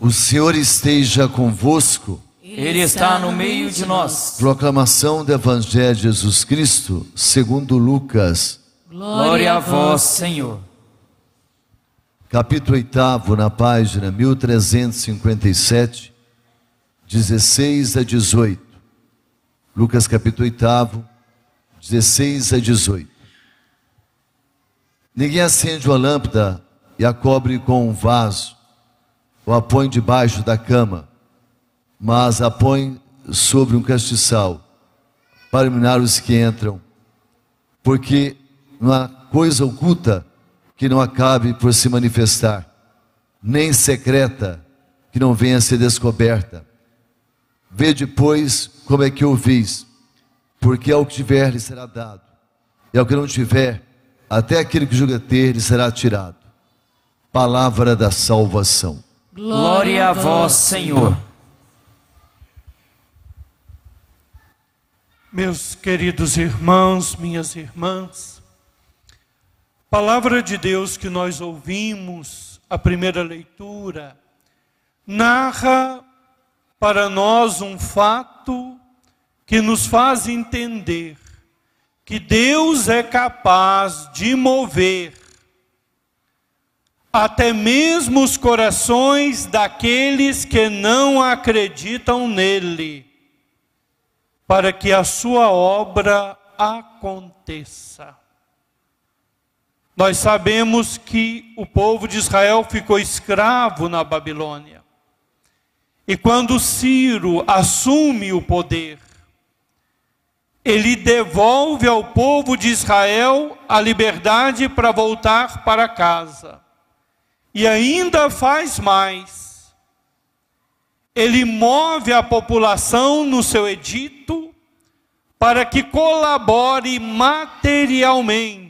O Senhor esteja convosco. Ele está no meio de nós. Proclamação do Evangelho de Jesus Cristo, segundo Lucas. Glória a vós, Senhor. Capítulo 8, na página 1357, 16 a 18. Lucas capítulo 8, 16 a 18. Ninguém acende uma lâmpada e a cobre com um vaso, ou a põe debaixo da cama, mas a põe sobre um castiçal, para iluminar os que entram, porque não há coisa oculta que não acabe por se manifestar, nem secreta que não venha a ser descoberta. Vê depois como é que ouvis, porque ao que tiver lhe será dado, e ao que não tiver, até aquele que julga ter lhe será tirado. Palavra da salvação. Glória a vós, Senhor. Meus queridos irmãos, minhas irmãs, palavra de Deus que nós ouvimos, a primeira leitura, narra para nós um fato que nos faz entender que Deus é capaz de mover até mesmo os corações daqueles que não acreditam nele, para que a sua obra aconteça. Nós sabemos que o povo de Israel ficou escravo na Babilônia. E quando Ciro assume o poder, ele devolve ao povo de Israel a liberdade para voltar para casa. E ainda faz mais. Ele move a população no seu edito para que colabore materialmente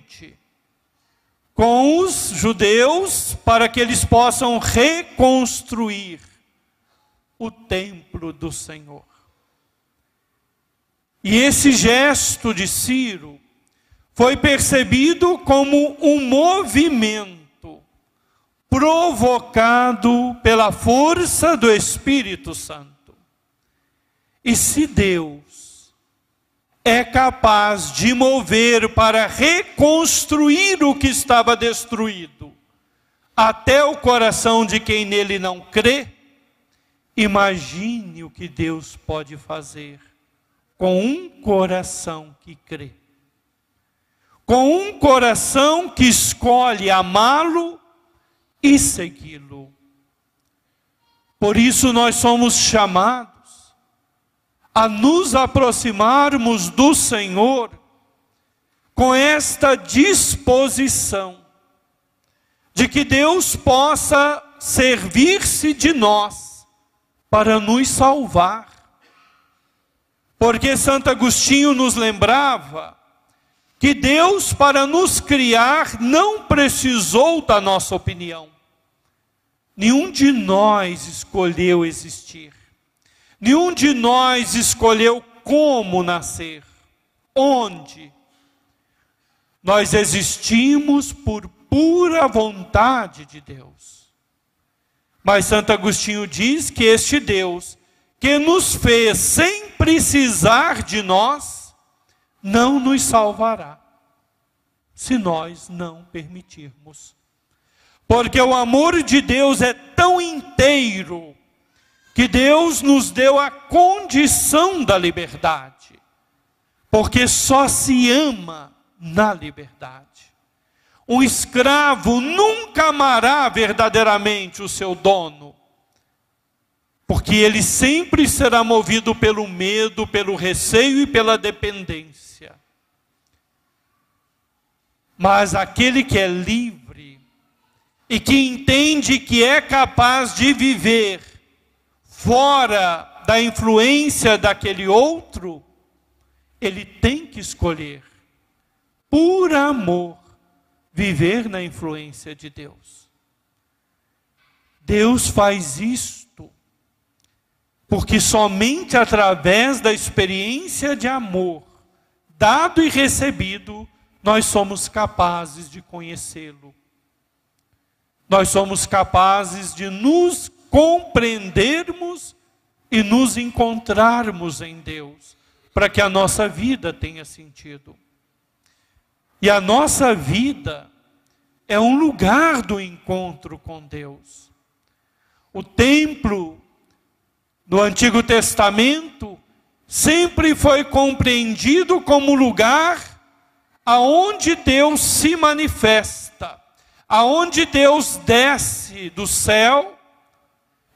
com os judeus para que eles possam reconstruir o templo do Senhor. E esse gesto de Ciro foi percebido como um movimento provocado pela força do Espírito Santo. E se Deus é capaz de mover para reconstruir o que estava destruído, até o coração de quem nele não crê, imagine o que Deus pode fazer com um coração que crê. Com um coração que escolhe amá-lo e segui-lo. Por isso nós somos chamados a nos aproximarmos do Senhor com esta disposição de que Deus possa servir-se de nós para nos salvar. Porque Santo Agostinho nos lembrava que Deus, para nos criar, não precisou da nossa opinião. Nenhum de nós escolheu existir. Nenhum de nós escolheu como nascer. Onde? Nós existimos por pura vontade de Deus. Mas Santo Agostinho diz que este Deus, que nos fez sem precisar de nós, não nos salvará, se nós não permitirmos. Porque o amor de Deus é tão inteiro, que Deus nos deu a condição da liberdade, porque só se ama na liberdade. Um escravo nunca amará verdadeiramente o seu dono, porque ele sempre será movido pelo medo, pelo receio e pela dependência. Mas aquele que é livre e que entende que é capaz de viver fora da influência daquele outro, ele tem que escolher, por amor, viver na influência de Deus. Deus faz isto, porque somente através da experiência de amor, dado e recebido, nós somos capazes de conhecê-lo. Nós somos capazes de nos compreendermos e nos encontrarmos em Deus, para que a nossa vida tenha sentido. E a nossa vida é um lugar do encontro com Deus. O templo no Antigo Testamento sempre foi compreendido como lugar aonde Deus se manifesta, aonde Deus desce do céu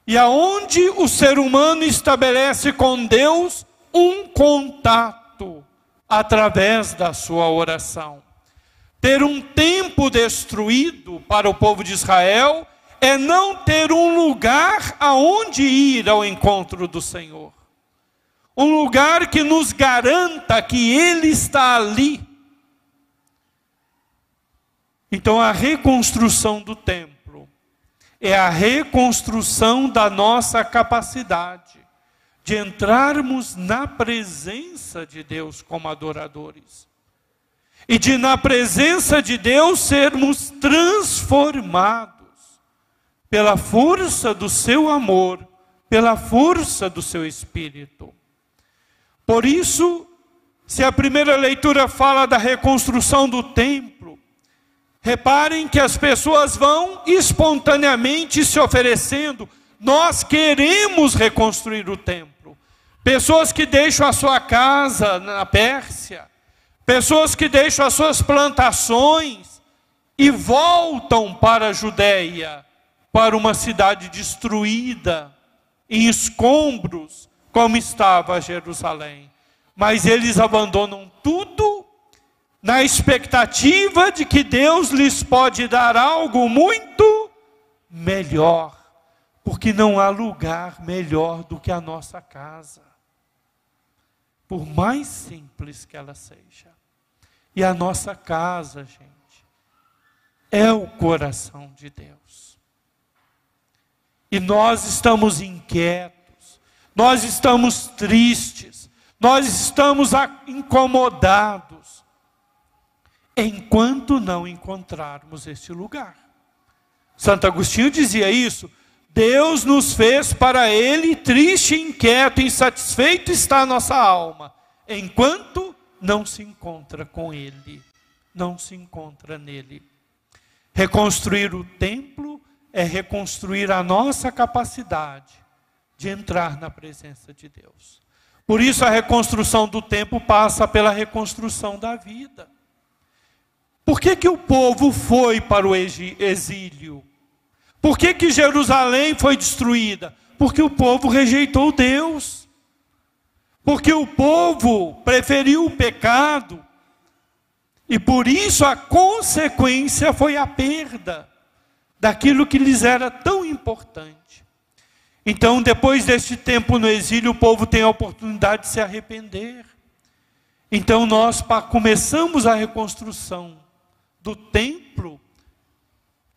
e aonde o ser humano estabelece com Deus um contato através da sua oração. Ter um tempo destruído para o povo de Israel é não ter um lugar aonde ir ao encontro do Senhor. Um lugar que nos garanta que Ele está ali. Então a reconstrução do templo é a reconstrução da nossa capacidade de entrarmos na presença de Deus como adoradores e de, na presença de Deus, sermos transformados pela força do seu amor, pela força do seu espírito. Por isso, se a primeira leitura fala da reconstrução do templo, reparem que as pessoas vão espontaneamente se oferecendo. Nós queremos reconstruir o templo. Pessoas que deixam a sua casa na Pérsia, Pessoas que deixam as suas plantações e voltam para a Judéia, para uma cidade destruída, em escombros, como estava Jerusalém. Mas eles abandonam tudo na expectativa de que Deus lhes pode dar algo muito melhor, porque não há lugar melhor do que a nossa casa por mais simples que ela seja. E a nossa casa, gente, é o coração de Deus. E nós estamos inquietos, nós estamos tristes, nós estamos incomodados, enquanto não encontrarmos este lugar. Santo Agostinho dizia isso Deus nos fez para Ele triste, inquieto, insatisfeito está a nossa alma, enquanto não se encontra com Ele, não se encontra nele. Reconstruir o templo é reconstruir a nossa capacidade de entrar na presença de Deus. Por isso a reconstrução do templo passa pela reconstrução da vida. Por que, que o povo foi para o exílio? Por que, que Jerusalém foi destruída? Porque o povo rejeitou Deus. Porque o povo preferiu o pecado. E por isso a consequência foi a perda daquilo que lhes era tão importante. Então, depois deste tempo no exílio, o povo tem a oportunidade de se arrepender. Então, nós começamos a reconstrução do templo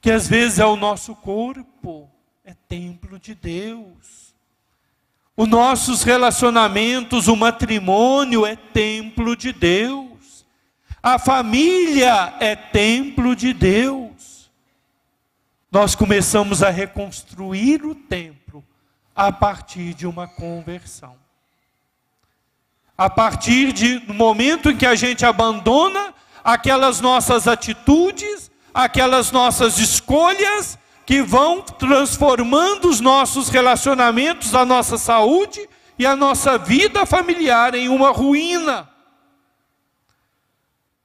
que às vezes é o nosso corpo, é templo de Deus. Os nossos relacionamentos, o matrimônio é templo de Deus. A família é templo de Deus. Nós começamos a reconstruir o templo a partir de uma conversão. A partir do momento em que a gente abandona aquelas nossas atitudes, aquelas nossas escolhas que vão transformando os nossos relacionamentos, a nossa saúde e a nossa vida familiar em uma ruína.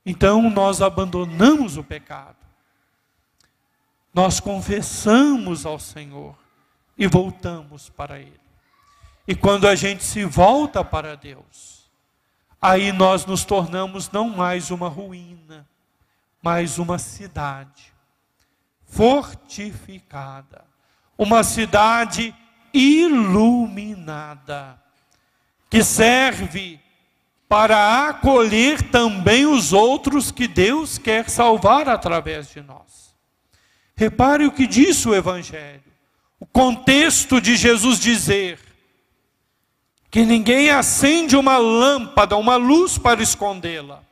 Então nós abandonamos o pecado. Nós confessamos ao Senhor e voltamos para Ele. E quando a gente se volta para Deus, aí nós nos tornamos não mais uma ruína, mas uma cidade fortificada, uma cidade iluminada, que serve para acolher também os outros que Deus quer salvar através de nós. Repare o que diz o Evangelho, o contexto de Jesus dizer que ninguém acende uma lâmpada, uma luz para escondê-la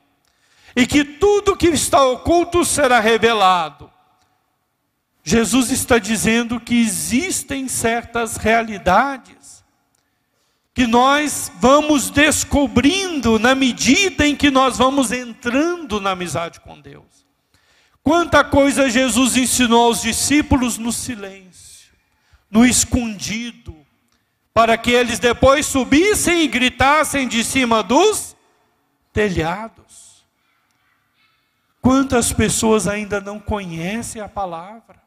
e que tudo que está oculto será revelado. Jesus está dizendo que existem certas realidades que nós vamos descobrindo na medida em que nós vamos entrando na amizade com Deus. Quanta coisa Jesus ensinou aos discípulos no silêncio, no escondido, para que eles depois subissem e gritassem de cima dos telhados. Quantas pessoas ainda não conhecem a palavra?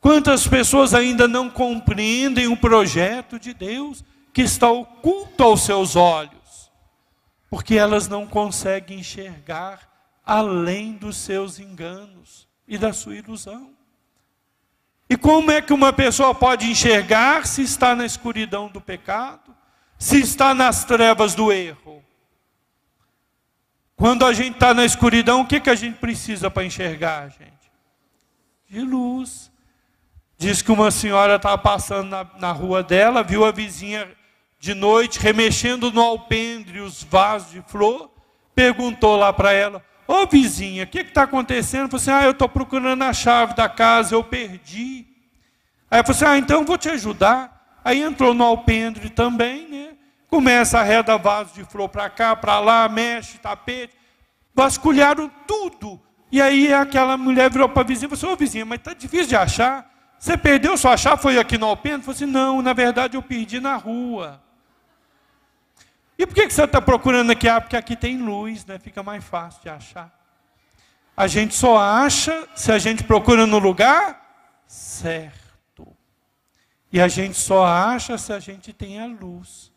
Quantas pessoas ainda não compreendem o projeto de Deus que está oculto aos seus olhos? Porque elas não conseguem enxergar além dos seus enganos e da sua ilusão. E como é que uma pessoa pode enxergar se está na escuridão do pecado, se está nas trevas do erro? Quando a gente está na escuridão, o que, que a gente precisa para enxergar, gente? De luz. Diz que uma senhora estava passando na, na rua dela, viu a vizinha de noite remexendo no alpendre os vasos de flor, perguntou lá para ela: Ô vizinha, o que está acontecendo? Falei assim: Ah, eu estou procurando a chave da casa, eu perdi. Aí falei assim: Ah, então vou te ajudar. Aí entrou no alpendre também, né? Começa a reda vaso de flor para cá, para lá, mexe tapete. Vasculharam tudo. E aí aquela mulher virou para a vizinha e falou assim: Ô vizinha, mas está difícil de achar. Você perdeu sua chave, foi aqui no alpendre? Falei assim, não, na verdade eu perdi na rua. E por que você está procurando aqui? Ah, porque aqui tem luz, né? fica mais fácil de achar. A gente só acha se a gente procura no lugar certo. E a gente só acha se a gente tem a luz.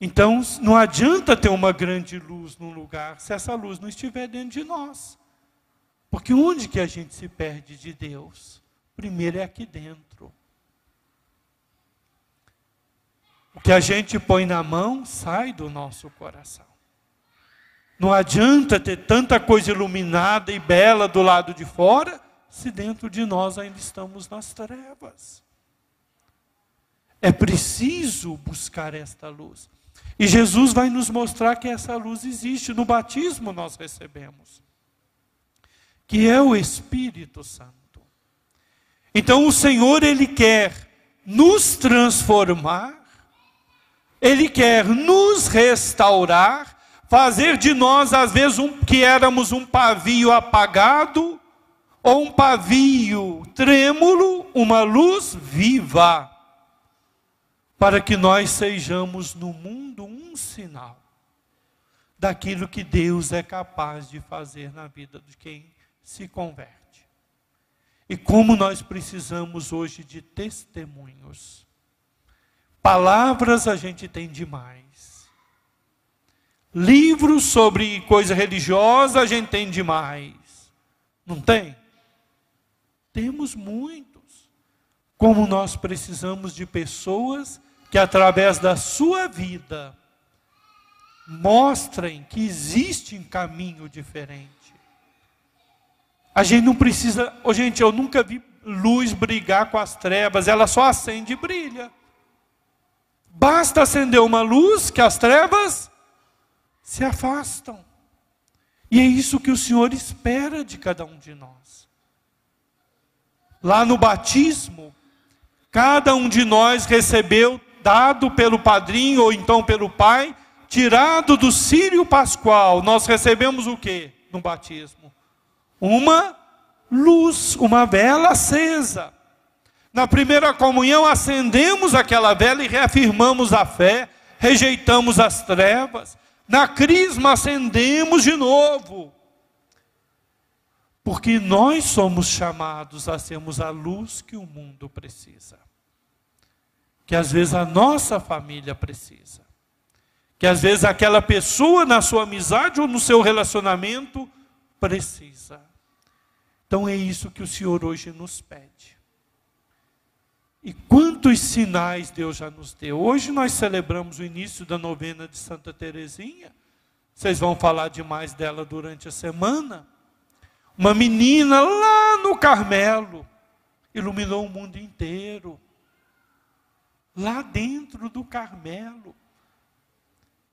Então, não adianta ter uma grande luz num lugar se essa luz não estiver dentro de nós. Porque onde que a gente se perde de Deus? Primeiro é aqui dentro. O que a gente põe na mão sai do nosso coração. Não adianta ter tanta coisa iluminada e bela do lado de fora, se dentro de nós ainda estamos nas trevas. É preciso buscar esta luz. E Jesus vai nos mostrar que essa luz existe. No batismo nós recebemos, que é o Espírito Santo. Então o Senhor, Ele quer nos transformar, Ele quer nos restaurar, fazer de nós, às vezes, um, que éramos um pavio apagado, ou um pavio trêmulo, uma luz viva, para que nós sejamos no mundo um sinal daquilo que Deus é capaz de fazer na vida de quem se converte. E como nós precisamos hoje de testemunhos. Palavras a gente tem demais. Livros sobre coisa religiosa a gente tem demais. Não tem? Temos muitos. Como nós precisamos de pessoas que, através da sua vida, mostrem que existe um caminho diferente. A gente não precisa. Oh, gente, eu nunca vi luz brigar com as trevas, ela só acende e brilha. Basta acender uma luz que as trevas se afastam. E é isso que o Senhor espera de cada um de nós. Lá no batismo, cada um de nós recebeu, dado pelo padrinho ou então pelo pai, tirado do sírio pascual, nós recebemos o que no batismo? uma luz, uma vela acesa. Na primeira comunhão, acendemos aquela vela e reafirmamos a fé, rejeitamos as trevas. Na crisma, acendemos de novo. Porque nós somos chamados a sermos a luz que o mundo precisa. Que às vezes a nossa família precisa. Que às vezes aquela pessoa na sua amizade ou no seu relacionamento precisa. Então é isso que o Senhor hoje nos pede. E quantos sinais Deus já nos deu. Hoje nós celebramos o início da novena de Santa Teresinha. Vocês vão falar demais dela durante a semana. Uma menina lá no Carmelo iluminou o mundo inteiro. Lá dentro do Carmelo.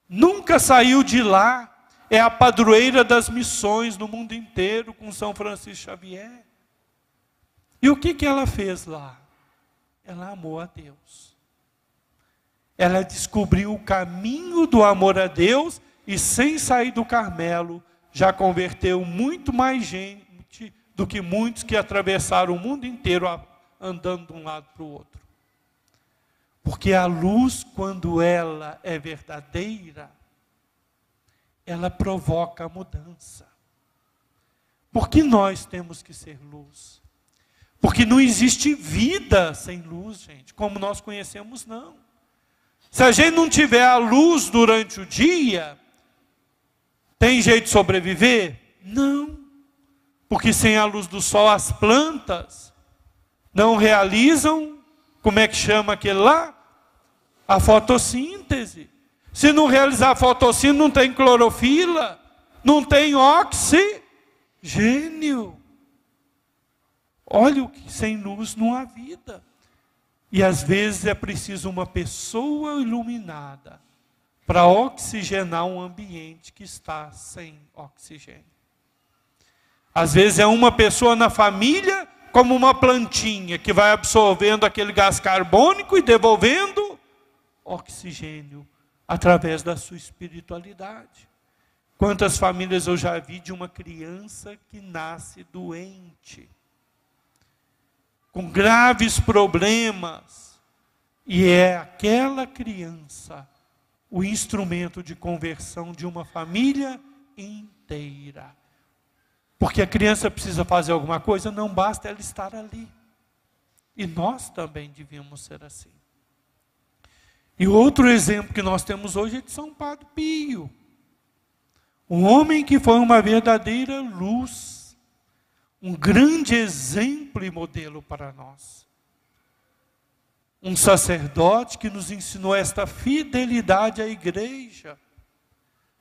Nunca saiu de lá é a padroeira das missões no mundo inteiro com São Francisco Xavier. E o que, que ela fez lá? Ela amou a Deus. Ela descobriu o caminho do amor a Deus e, sem sair do Carmelo, já converteu muito mais gente do que muitos que atravessaram o mundo inteiro andando de um lado para o outro. Porque a luz, quando ela é verdadeira, ela provoca a mudança. Porque nós temos que ser luz. Porque não existe vida sem luz, gente, como nós conhecemos, não. Se a gente não tiver a luz durante o dia, tem jeito de sobreviver? Não. Porque sem a luz do sol, as plantas não realizam, como é que chama aquele lá? A fotossíntese. Se não realizar a fotossíntese, não tem clorofila, não tem oxigênio. Olha o que sem luz não há vida. E às vezes é preciso uma pessoa iluminada para oxigenar um ambiente que está sem oxigênio. Às vezes é uma pessoa na família como uma plantinha que vai absorvendo aquele gás carbônico e devolvendo oxigênio através da sua espiritualidade. Quantas famílias eu já vi de uma criança que nasce doente com graves problemas, e é aquela criança o instrumento de conversão de uma família inteira. Porque a criança precisa fazer alguma coisa, não basta ela estar ali. E nós também devíamos ser assim. E outro exemplo que nós temos hoje é de São Padre Pio. Um homem que foi uma verdadeira luz um grande exemplo e modelo para nós. Um sacerdote que nos ensinou esta fidelidade à igreja,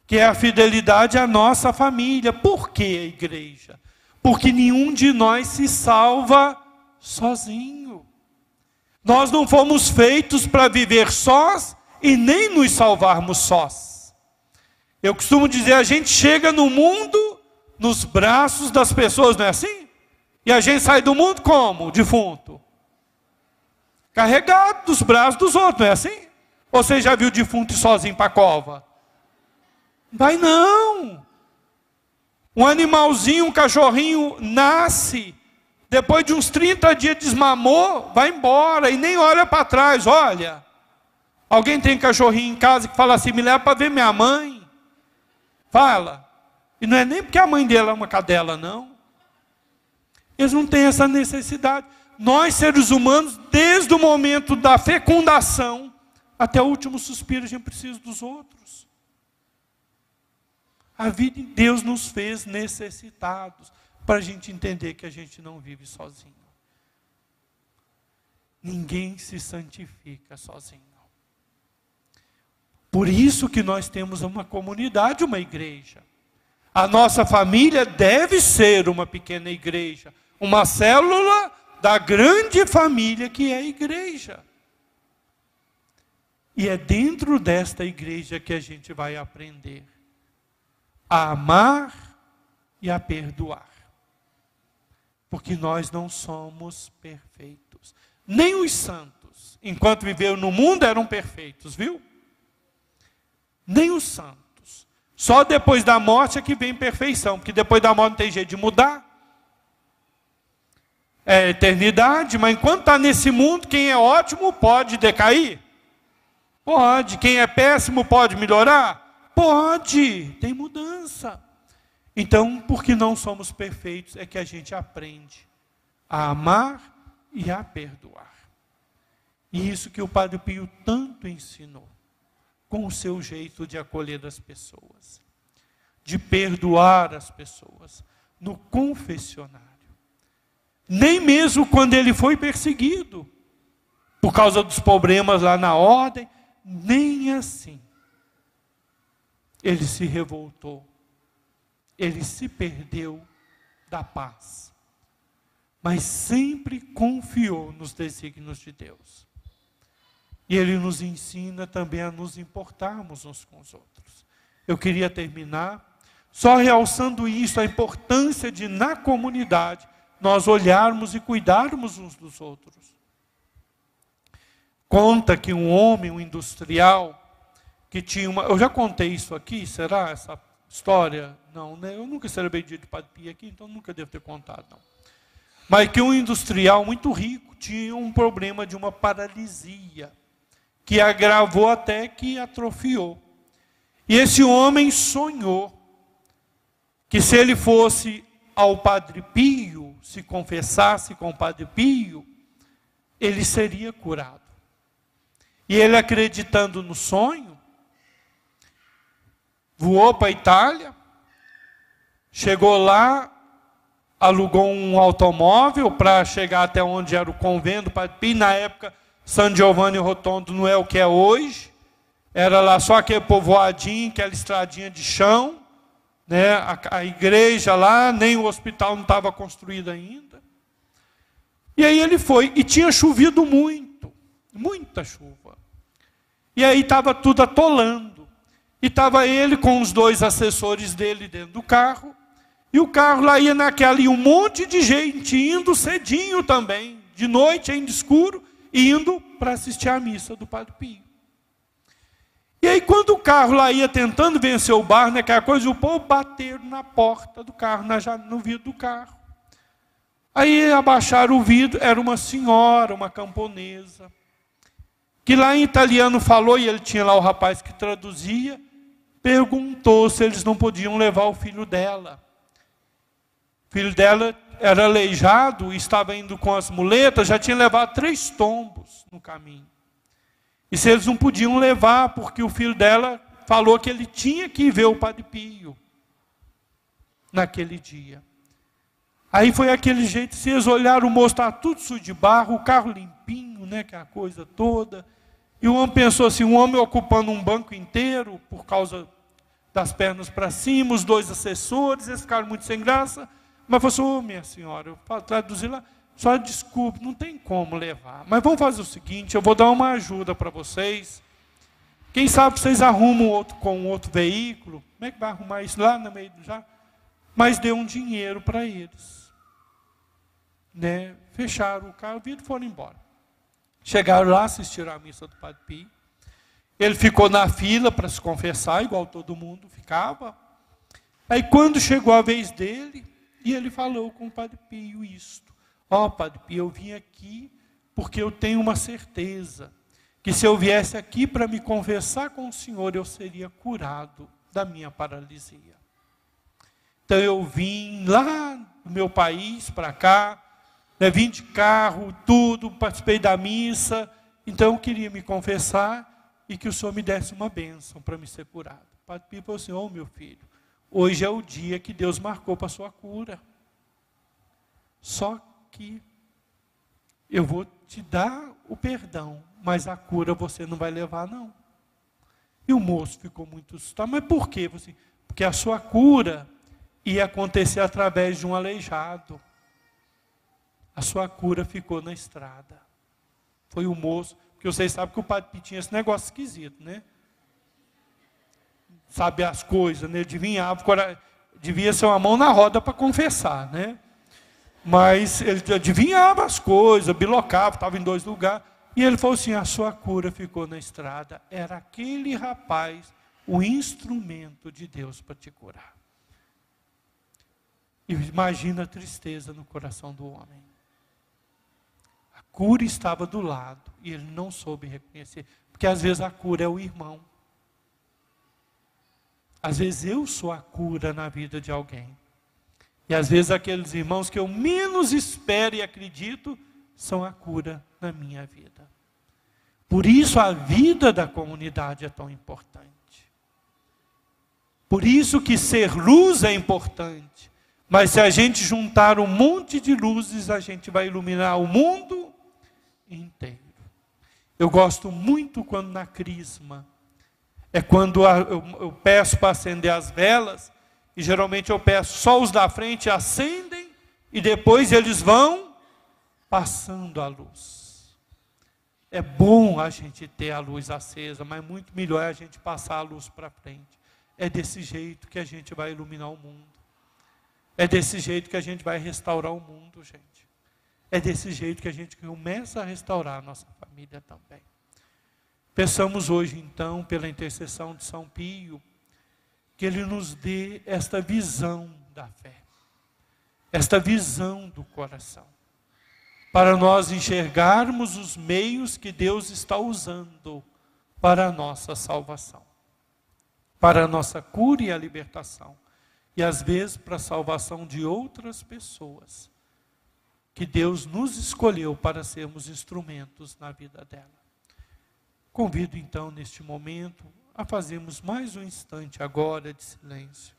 que é a fidelidade à nossa família. Por que a igreja? Porque nenhum de nós se salva sozinho. Nós não fomos feitos para viver sós e nem nos salvarmos sós. Eu costumo dizer, a gente chega no mundo nos braços das pessoas, não é assim? E a gente sai do mundo como? Defunto. Carregado dos braços dos outros, não é assim? Ou você já viu defunto sozinho para a cova? Vai não. Um animalzinho, um cachorrinho nasce, depois de uns 30 dias desmamou, vai embora e nem olha para trás, olha. Alguém tem cachorrinho em casa que fala assim: me leva para ver minha mãe. Fala. E não é nem porque a mãe dela é uma cadela, não. Eles não têm essa necessidade. Nós, seres humanos, desde o momento da fecundação até o último suspiro, a gente precisa dos outros. A vida em Deus nos fez necessitados para a gente entender que a gente não vive sozinho. Ninguém se santifica sozinho. Por isso que nós temos uma comunidade, uma igreja. A nossa família deve ser uma pequena igreja, uma célula da grande família que é a igreja. E é dentro desta igreja que a gente vai aprender a amar e a perdoar. Porque nós não somos perfeitos. Nem os santos, enquanto viveram no mundo, eram perfeitos, viu? Nem os santos. Só depois da morte é que vem perfeição, porque depois da morte não tem jeito de mudar. É eternidade, mas enquanto está nesse mundo, quem é ótimo pode decair? Pode. Quem é péssimo pode melhorar? Pode. Tem mudança. Então, porque não somos perfeitos, é que a gente aprende a amar e a perdoar. E isso que o Padre Pio tanto ensinou com o seu jeito de acolher as pessoas, de perdoar as pessoas no confessionário. Nem mesmo quando ele foi perseguido, por causa dos problemas lá na ordem, nem assim. Ele se revoltou, ele se perdeu da paz, mas sempre confiou nos desígnios de Deus. E ele nos ensina também a nos importarmos uns com os outros. Eu queria terminar só realçando isso, a importância de, na comunidade, nós olharmos e cuidarmos uns dos outros. Conta que um homem, um industrial, que tinha uma. Eu já contei isso aqui, será essa história? Não, né? Eu nunca celebrei dia de Padre Pio aqui, então nunca devo ter contado, não. Mas que um industrial muito rico tinha um problema de uma paralisia, que agravou até que atrofiou. E esse homem sonhou que se ele fosse ao Padre Pio, se confessasse com o Padre Pio, ele seria curado. E ele acreditando no sonho, voou para a Itália, chegou lá, alugou um automóvel para chegar até onde era o convento do Padre Pio. Na época, San Giovanni Rotondo não é o que é hoje. Era lá só aquele povoadinho, aquela estradinha de chão, né? a, a igreja lá, nem o hospital não estava construído ainda. E aí ele foi, e tinha chovido muito, muita chuva. E aí estava tudo atolando. E estava ele com os dois assessores dele dentro do carro. E o carro lá ia naquela, e um monte de gente indo cedinho também, de noite, ainda escuro, indo para assistir à missa do Padre Pio. E aí, quando o carro lá ia tentando vencer o barro, naquela coisa, o povo bateram na porta do carro, no vidro do carro. Aí abaixaram o vidro, era uma senhora, uma camponesa que lá em italiano falou, e ele tinha lá o rapaz que traduzia, perguntou se eles não podiam levar o filho dela. O filho dela era aleijado, estava indo com as muletas, já tinha levado três tombos no caminho. E se eles não podiam levar, porque o filho dela falou que ele tinha que ver o Padre Pio naquele dia. Aí foi aquele jeito, se eles olharam, o moço estava tudo sujo de barro, o carro limpinho, né, que é a coisa toda. E o homem pensou assim: um homem ocupando um banco inteiro por causa das pernas para cima, os dois assessores, eles ficaram muito sem graça. Mas falou assim: oh, minha senhora, eu traduzi lá, só desculpe, não tem como levar. Mas vamos fazer o seguinte: eu vou dar uma ajuda para vocês. Quem sabe vocês arrumam outro, com outro veículo. Como é que vai arrumar isso lá no meio do já? Mas deu um dinheiro para eles. Né? Fecharam o carro e foram embora. Chegaram lá, assistiram à missa do Padre Pio. Ele ficou na fila para se confessar, igual todo mundo ficava. Aí quando chegou a vez dele, e ele falou com o Padre Pio isto. Ó oh, Padre Pio, eu vim aqui porque eu tenho uma certeza que se eu viesse aqui para me confessar com o Senhor, eu seria curado da minha paralisia. Então eu vim lá do meu país para cá, né, vim de carro, tudo, participei da missa, então eu queria me confessar e que o Senhor me desse uma bênção para me ser curado. O Padre Pio falou assim, oh meu filho, hoje é o dia que Deus marcou para a sua cura. Só que eu vou te dar o perdão, mas a cura você não vai levar não. E o moço ficou muito assustado, mas por quê? Porque a sua cura ia acontecer através de um aleijado a sua cura ficou na estrada. Foi o moço, porque vocês sabem que o padre tinha esse negócio esquisito, né? Sabe as coisas, né? Adivinhava, devia ser uma mão na roda para confessar, né? Mas ele adivinhava as coisas, bilocava, estava em dois lugares. E ele falou assim: a sua cura ficou na estrada. Era aquele rapaz o instrumento de Deus para te curar. E imagina a tristeza no coração do homem cura estava do lado e ele não soube reconhecer. Porque às vezes a cura é o irmão. Às vezes eu sou a cura na vida de alguém. E às vezes aqueles irmãos que eu menos espero e acredito são a cura na minha vida. Por isso a vida da comunidade é tão importante. Por isso que ser luz é importante. Mas se a gente juntar um monte de luzes, a gente vai iluminar o mundo inteiro. Eu gosto muito quando na crisma, é quando eu, peço para acender as velas, e geralmente eu peço só os da frente acendem, e depois eles vão passando a luz. É bom a gente ter a luz acesa, mas muito melhor é a gente passar a luz para frente. É desse jeito que a gente vai iluminar o mundo. É desse jeito que a gente vai restaurar o mundo, gente. É desse jeito que a gente começa a restaurar a nossa família também. Peçamos hoje, então, pela intercessão de São Pio, que ele nos dê esta visão da fé, esta visão do coração, para nós enxergarmos os meios que Deus está usando para a nossa salvação, para a nossa cura e a libertação, e às vezes para a salvação de outras pessoas, que Deus nos escolheu para sermos instrumentos na vida dela. Convido então neste momento a fazermos mais um instante agora de silêncio.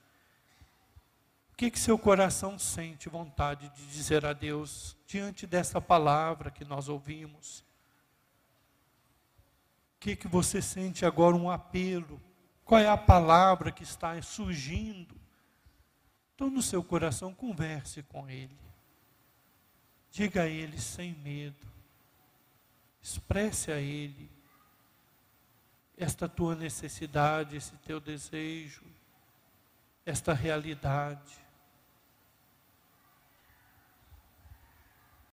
O que, que seu coração sente vontade de dizer a Deus diante dessa palavra que nós ouvimos? O que, que você sente agora um apelo? Qual é a palavra que está surgindo? Então, no seu coração, converse com Ele. Diga a Ele sem medo. Expresse a Ele esta tua necessidade, esse teu desejo, esta realidade.